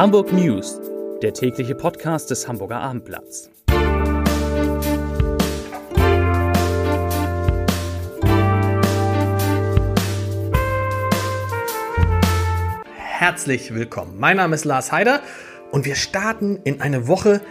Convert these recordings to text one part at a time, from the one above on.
Hamburg News, der tägliche Podcast des Hamburger Abendblatts. Herzlich willkommen. Mein Name ist Lars Heider und wir starten in eine Woche,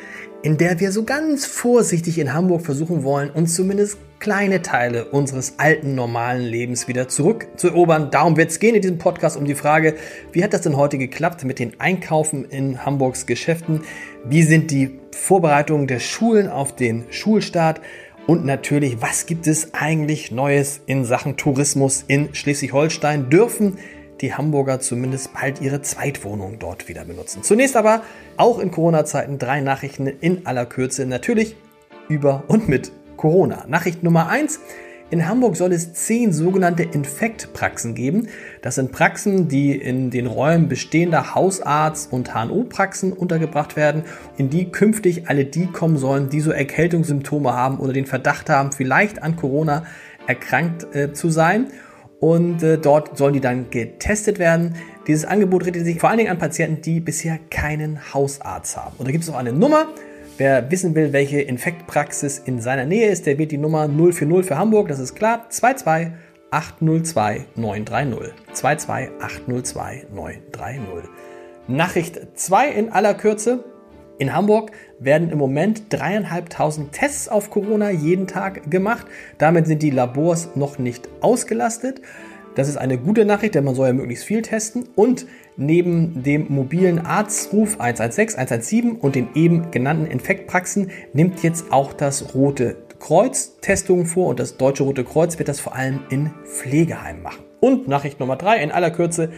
in der wir so ganz vorsichtig in Hamburg versuchen wollen, uns zumindest kleine Teile unseres alten normalen Lebens wieder zurückzuerobern. Darum wird es gehen in diesem Podcast um die Frage, wie hat das denn heute geklappt mit den Einkaufen in Hamburgs Geschäften? Wie sind die Vorbereitungen der Schulen auf den Schulstart? Und natürlich, was gibt es eigentlich Neues in Sachen Tourismus in Schleswig-Holstein? Dürfen die Hamburger zumindest bald ihre Zweitwohnung dort wieder benutzen. Zunächst aber auch in Corona-Zeiten drei Nachrichten in aller Kürze, natürlich über und mit Corona. Nachricht Nummer eins: In Hamburg soll es zehn sogenannte Infektpraxen geben. Das sind Praxen, die in den Räumen bestehender Hausarzt- und HNO-Praxen untergebracht werden, in die künftig alle die kommen sollen, die so Erkältungssymptome haben oder den Verdacht haben, vielleicht an Corona erkrankt äh, zu sein und äh, dort sollen die dann getestet werden. Dieses Angebot richtet sich vor allen Dingen an Patienten, die bisher keinen Hausarzt haben. Und da gibt es auch eine Nummer. Wer wissen will, welche Infektpraxis in seiner Nähe ist, der wählt die Nummer 040 für Hamburg, das ist klar, 22 802 930. 22 802 930. Nachricht 2 in aller Kürze. In Hamburg werden im Moment dreieinhalbtausend Tests auf Corona jeden Tag gemacht. Damit sind die Labors noch nicht ausgelastet. Das ist eine gute Nachricht, denn man soll ja möglichst viel testen. Und neben dem mobilen Arztruf 116, 117 und den eben genannten Infektpraxen nimmt jetzt auch das Rote Kreuz Testungen vor und das Deutsche Rote Kreuz wird das vor allem in Pflegeheimen machen. Und Nachricht Nummer drei in aller Kürze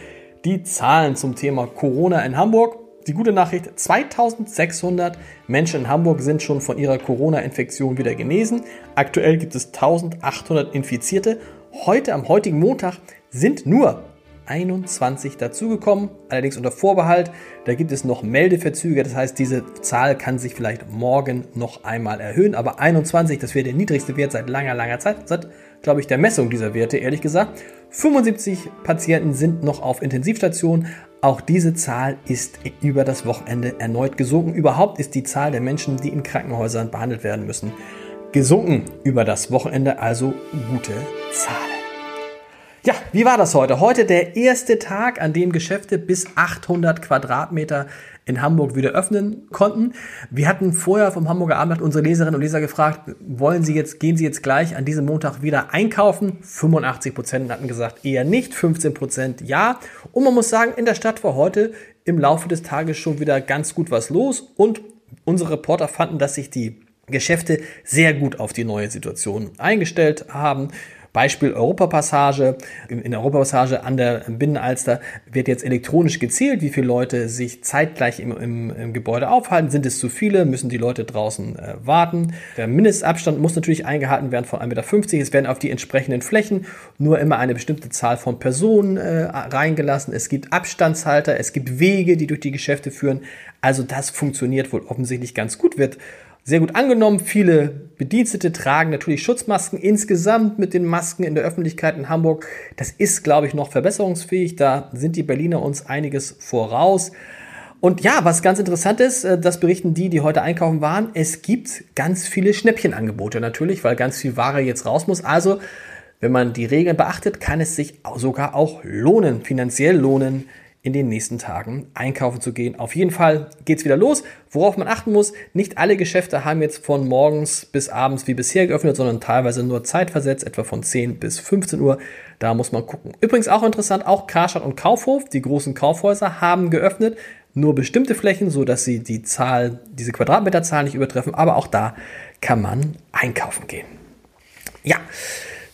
die Zahlen zum Thema Corona in Hamburg. Die gute Nachricht, 2600 Menschen in Hamburg sind schon von ihrer Corona-Infektion wieder genesen. Aktuell gibt es 1800 Infizierte. Heute, am heutigen Montag, sind nur 21 dazugekommen, allerdings unter Vorbehalt. Da gibt es noch Meldeverzüge, das heißt, diese Zahl kann sich vielleicht morgen noch einmal erhöhen. Aber 21, das wäre der niedrigste Wert seit langer, langer Zeit, seit, glaube ich, der Messung dieser Werte, ehrlich gesagt. 75 Patienten sind noch auf Intensivstation. Auch diese Zahl ist über das Wochenende erneut gesunken. Überhaupt ist die Zahl der Menschen, die in Krankenhäusern behandelt werden müssen, gesunken über das Wochenende. Also gute Zahlen. Ja, wie war das heute? Heute der erste Tag, an dem Geschäfte bis 800 Quadratmeter in Hamburg wieder öffnen konnten. Wir hatten vorher vom Hamburger Abendblatt unsere Leserinnen und Leser gefragt, wollen Sie jetzt, gehen Sie jetzt gleich an diesem Montag wieder einkaufen? 85 Prozent hatten gesagt eher nicht, 15 Prozent ja. Und man muss sagen, in der Stadt war heute im Laufe des Tages schon wieder ganz gut was los und unsere Reporter fanden, dass sich die Geschäfte sehr gut auf die neue Situation eingestellt haben. Beispiel Europapassage. In Europapassage an der Binnenalster wird jetzt elektronisch gezählt, wie viele Leute sich zeitgleich im, im, im Gebäude aufhalten. Sind es zu viele? Müssen die Leute draußen äh, warten? Der Mindestabstand muss natürlich eingehalten werden von 1,50 Meter. Es werden auf die entsprechenden Flächen nur immer eine bestimmte Zahl von Personen äh, reingelassen. Es gibt Abstandshalter, es gibt Wege, die durch die Geschäfte führen. Also das funktioniert wohl offensichtlich ganz gut, wird sehr gut angenommen. Viele Bedienstete tragen natürlich Schutzmasken insgesamt mit den Masken in der Öffentlichkeit in Hamburg. Das ist, glaube ich, noch verbesserungsfähig. Da sind die Berliner uns einiges voraus. Und ja, was ganz interessant ist, äh, das berichten die, die heute einkaufen waren. Es gibt ganz viele Schnäppchenangebote natürlich, weil ganz viel Ware jetzt raus muss. Also, wenn man die Regeln beachtet, kann es sich sogar auch lohnen, finanziell lohnen, in den nächsten Tagen einkaufen zu gehen. Auf jeden Fall geht's wieder los. Worauf man achten muss, nicht alle Geschäfte haben jetzt von morgens bis abends wie bisher geöffnet, sondern teilweise nur zeitversetzt, etwa von 10 bis 15 Uhr. Da muss man gucken. Übrigens auch interessant, auch Karstadt und Kaufhof, die großen Kaufhäuser haben geöffnet. Nur bestimmte Flächen, so dass sie die Zahl, diese Quadratmeterzahl nicht übertreffen. Aber auch da kann man einkaufen gehen. Ja.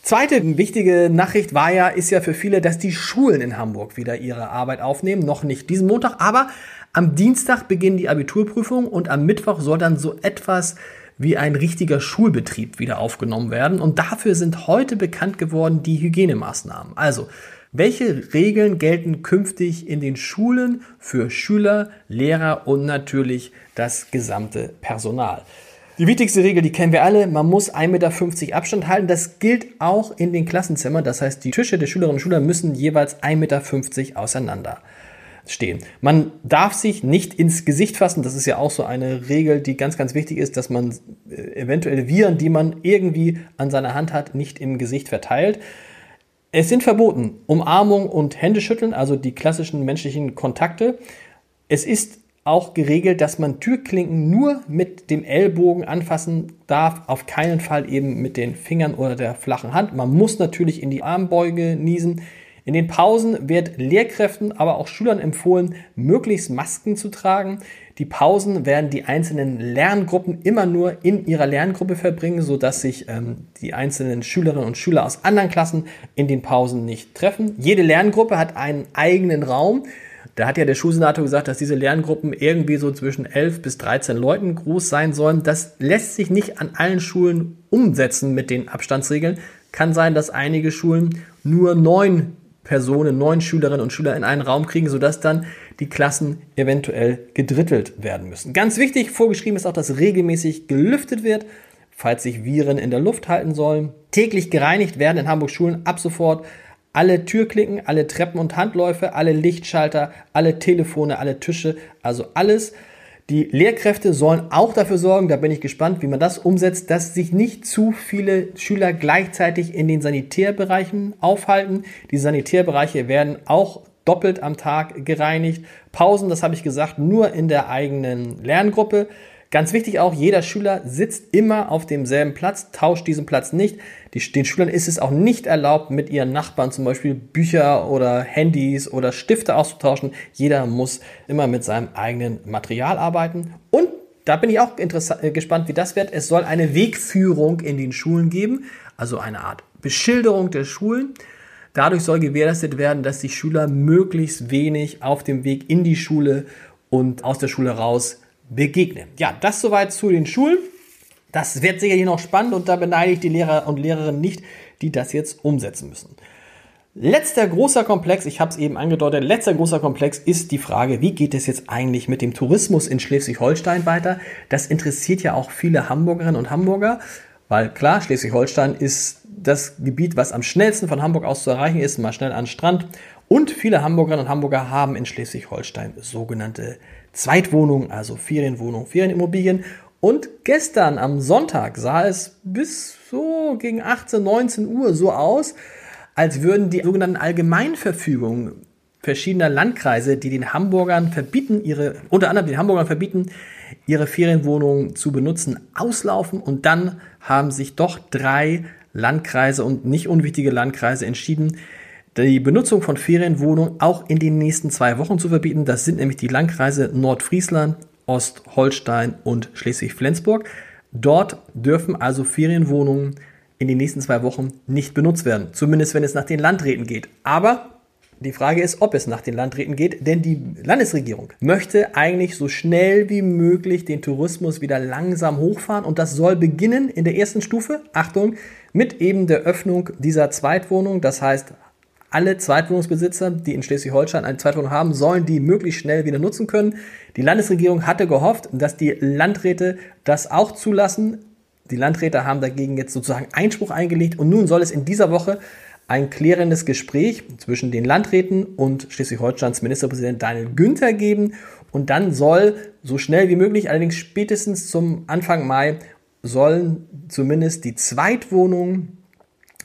Zweite wichtige Nachricht war ja, ist ja für viele, dass die Schulen in Hamburg wieder ihre Arbeit aufnehmen. Noch nicht diesen Montag, aber am Dienstag beginnen die Abiturprüfungen und am Mittwoch soll dann so etwas wie ein richtiger Schulbetrieb wieder aufgenommen werden. Und dafür sind heute bekannt geworden die Hygienemaßnahmen. Also, welche Regeln gelten künftig in den Schulen für Schüler, Lehrer und natürlich das gesamte Personal? Die wichtigste Regel, die kennen wir alle, man muss 1,50 Meter Abstand halten. Das gilt auch in den Klassenzimmern. Das heißt, die Tische der Schülerinnen und Schüler müssen jeweils 1,50 Meter auseinander stehen. Man darf sich nicht ins Gesicht fassen. Das ist ja auch so eine Regel, die ganz, ganz wichtig ist, dass man äh, eventuelle Viren, die man irgendwie an seiner Hand hat, nicht im Gesicht verteilt. Es sind verboten Umarmung und Händeschütteln, also die klassischen menschlichen Kontakte. Es ist auch geregelt, dass man Türklinken nur mit dem Ellbogen anfassen darf, auf keinen Fall eben mit den Fingern oder der flachen Hand. Man muss natürlich in die Armbeuge niesen. In den Pausen wird Lehrkräften, aber auch Schülern empfohlen, möglichst Masken zu tragen. Die Pausen werden die einzelnen Lerngruppen immer nur in ihrer Lerngruppe verbringen, sodass sich ähm, die einzelnen Schülerinnen und Schüler aus anderen Klassen in den Pausen nicht treffen. Jede Lerngruppe hat einen eigenen Raum. Da hat ja der Schulsenator gesagt, dass diese Lerngruppen irgendwie so zwischen 11 bis 13 Leuten groß sein sollen. Das lässt sich nicht an allen Schulen umsetzen mit den Abstandsregeln. Kann sein, dass einige Schulen nur neun Personen, neun Schülerinnen und Schüler in einen Raum kriegen, sodass dann die Klassen eventuell gedrittelt werden müssen. Ganz wichtig, vorgeschrieben ist auch, dass regelmäßig gelüftet wird, falls sich Viren in der Luft halten sollen. Täglich gereinigt werden in Hamburg Schulen ab sofort alle Türklicken, alle Treppen und Handläufe, alle Lichtschalter, alle Telefone, alle Tische, also alles die Lehrkräfte sollen auch dafür sorgen, da bin ich gespannt, wie man das umsetzt, dass sich nicht zu viele Schüler gleichzeitig in den Sanitärbereichen aufhalten. Die Sanitärbereiche werden auch doppelt am Tag gereinigt. Pausen, das habe ich gesagt, nur in der eigenen Lerngruppe. Ganz wichtig auch, jeder Schüler sitzt immer auf demselben Platz, tauscht diesen Platz nicht. Die, den Schülern ist es auch nicht erlaubt, mit ihren Nachbarn zum Beispiel Bücher oder Handys oder Stifte auszutauschen. Jeder muss immer mit seinem eigenen Material arbeiten. Und da bin ich auch äh, gespannt, wie das wird. Es soll eine Wegführung in den Schulen geben, also eine Art Beschilderung der Schulen. Dadurch soll gewährleistet werden, dass die Schüler möglichst wenig auf dem Weg in die Schule und aus der Schule raus begegnen. Ja, das soweit zu den Schulen. Das wird sicherlich noch spannend und da beneide ich die Lehrer und Lehrerinnen nicht, die das jetzt umsetzen müssen. Letzter großer Komplex, ich habe es eben angedeutet, letzter großer Komplex ist die Frage, wie geht es jetzt eigentlich mit dem Tourismus in Schleswig-Holstein weiter? Das interessiert ja auch viele Hamburgerinnen und Hamburger, weil klar, Schleswig-Holstein ist das Gebiet, was am schnellsten von Hamburg aus zu erreichen ist, mal schnell an Strand. Und viele Hamburgerinnen und Hamburger haben in Schleswig-Holstein sogenannte Zweitwohnungen, also Ferienwohnungen, Ferienimmobilien. Und gestern am Sonntag sah es bis so gegen 18, 19 Uhr so aus, als würden die sogenannten Allgemeinverfügungen verschiedener Landkreise, die den Hamburgern verbieten, ihre, unter anderem den Hamburgern verbieten, ihre Ferienwohnungen zu benutzen, auslaufen. Und dann haben sich doch drei Landkreise und nicht unwichtige Landkreise entschieden, die Benutzung von Ferienwohnungen auch in den nächsten zwei Wochen zu verbieten. Das sind nämlich die Landkreise Nordfriesland, Ostholstein und Schleswig-Flensburg. Dort dürfen also Ferienwohnungen in den nächsten zwei Wochen nicht benutzt werden. Zumindest wenn es nach den Landräten geht. Aber die Frage ist, ob es nach den Landräten geht, denn die Landesregierung möchte eigentlich so schnell wie möglich den Tourismus wieder langsam hochfahren und das soll beginnen in der ersten Stufe, Achtung, mit eben der Öffnung dieser Zweitwohnung. Das heißt, alle Zweitwohnungsbesitzer, die in Schleswig-Holstein eine Zweitwohnung haben, sollen die möglichst schnell wieder nutzen können. Die Landesregierung hatte gehofft, dass die Landräte das auch zulassen. Die Landräte haben dagegen jetzt sozusagen Einspruch eingelegt und nun soll es in dieser Woche ein klärendes Gespräch zwischen den Landräten und Schleswig-Holsteins Ministerpräsident Daniel Günther geben. Und dann soll so schnell wie möglich, allerdings spätestens zum Anfang Mai, sollen zumindest die Zweitwohnungen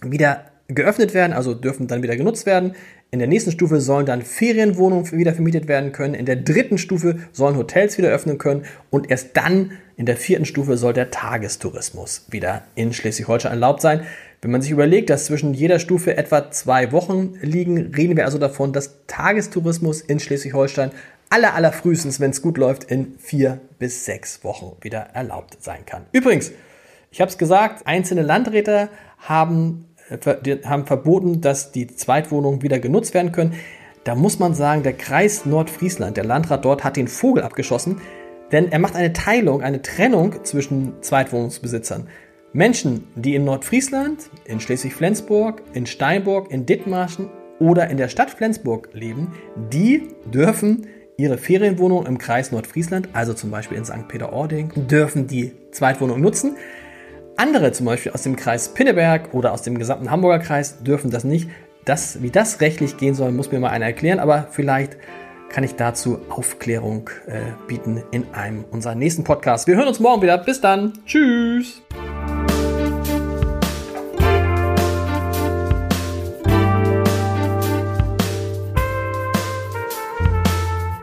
wieder geöffnet werden, also dürfen dann wieder genutzt werden. In der nächsten Stufe sollen dann Ferienwohnungen wieder vermietet werden können. In der dritten Stufe sollen Hotels wieder öffnen können. Und erst dann, in der vierten Stufe, soll der Tagestourismus wieder in Schleswig-Holstein erlaubt sein. Wenn man sich überlegt, dass zwischen jeder Stufe etwa zwei Wochen liegen, reden wir also davon, dass Tagestourismus in Schleswig-Holstein aller, aller frühestens, wenn es gut läuft, in vier bis sechs Wochen wieder erlaubt sein kann. Übrigens, ich habe es gesagt, einzelne Landräte haben haben verboten, dass die Zweitwohnungen wieder genutzt werden können. Da muss man sagen, der Kreis Nordfriesland, der Landrat dort, hat den Vogel abgeschossen, denn er macht eine Teilung, eine Trennung zwischen Zweitwohnungsbesitzern. Menschen, die in Nordfriesland, in Schleswig-Flensburg, in Steinburg, in Dithmarschen oder in der Stadt Flensburg leben, die dürfen ihre Ferienwohnung im Kreis Nordfriesland, also zum Beispiel in St. Peter-Ording, dürfen die Zweitwohnung nutzen. Andere, zum Beispiel aus dem Kreis Pinneberg oder aus dem gesamten Hamburger Kreis, dürfen das nicht. Das, wie das rechtlich gehen soll, muss mir mal einer erklären, aber vielleicht kann ich dazu Aufklärung äh, bieten in einem unserer nächsten Podcasts. Wir hören uns morgen wieder. Bis dann. Tschüss.